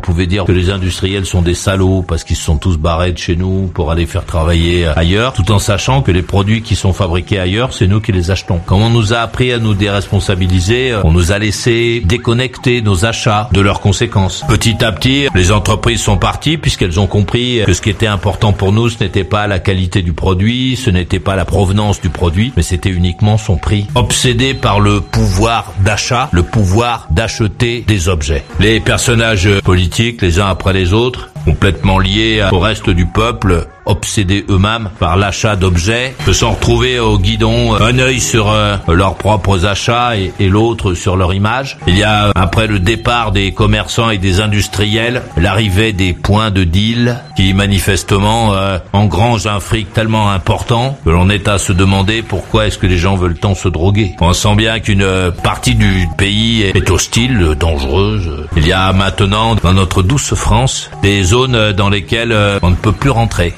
On pouvait dire que les industriels sont des salauds parce qu'ils se sont tous barrés de chez nous pour aller faire travailler ailleurs, tout en sachant que les produits qui sont fabriqués ailleurs, c'est nous qui les achetons. Comme on nous a appris à nous déresponsabiliser, on nous a laissé déconnecter nos achats de leurs conséquences. Petit à petit, les entreprises sont parties puisqu'elles ont compris que ce qui était important pour nous, ce n'était pas la qualité du produit, ce n'était pas la provenance du produit, mais c'était uniquement son prix. Obsédés par le pouvoir d'achat, le pouvoir d'acheter des objets. Les personnages politiques, les uns après les autres, complètement liés au reste du peuple, obsédés eux-mêmes par l'achat d'objets, se sont retrouvés au guidon, un œil sur euh, leurs propres achats et, l'autre sur leur image. Il y a, après le départ des commerçants et des industriels, l'arrivée des points de deal qui manifestement euh, engrangent un fric tellement important que l'on est à se demander pourquoi est-ce que les gens veulent tant se droguer. On sent bien qu'une euh, partie du pays est hostile, dangereuse. Il y a maintenant dans notre douce France des zones dans lesquelles on ne peut plus rentrer.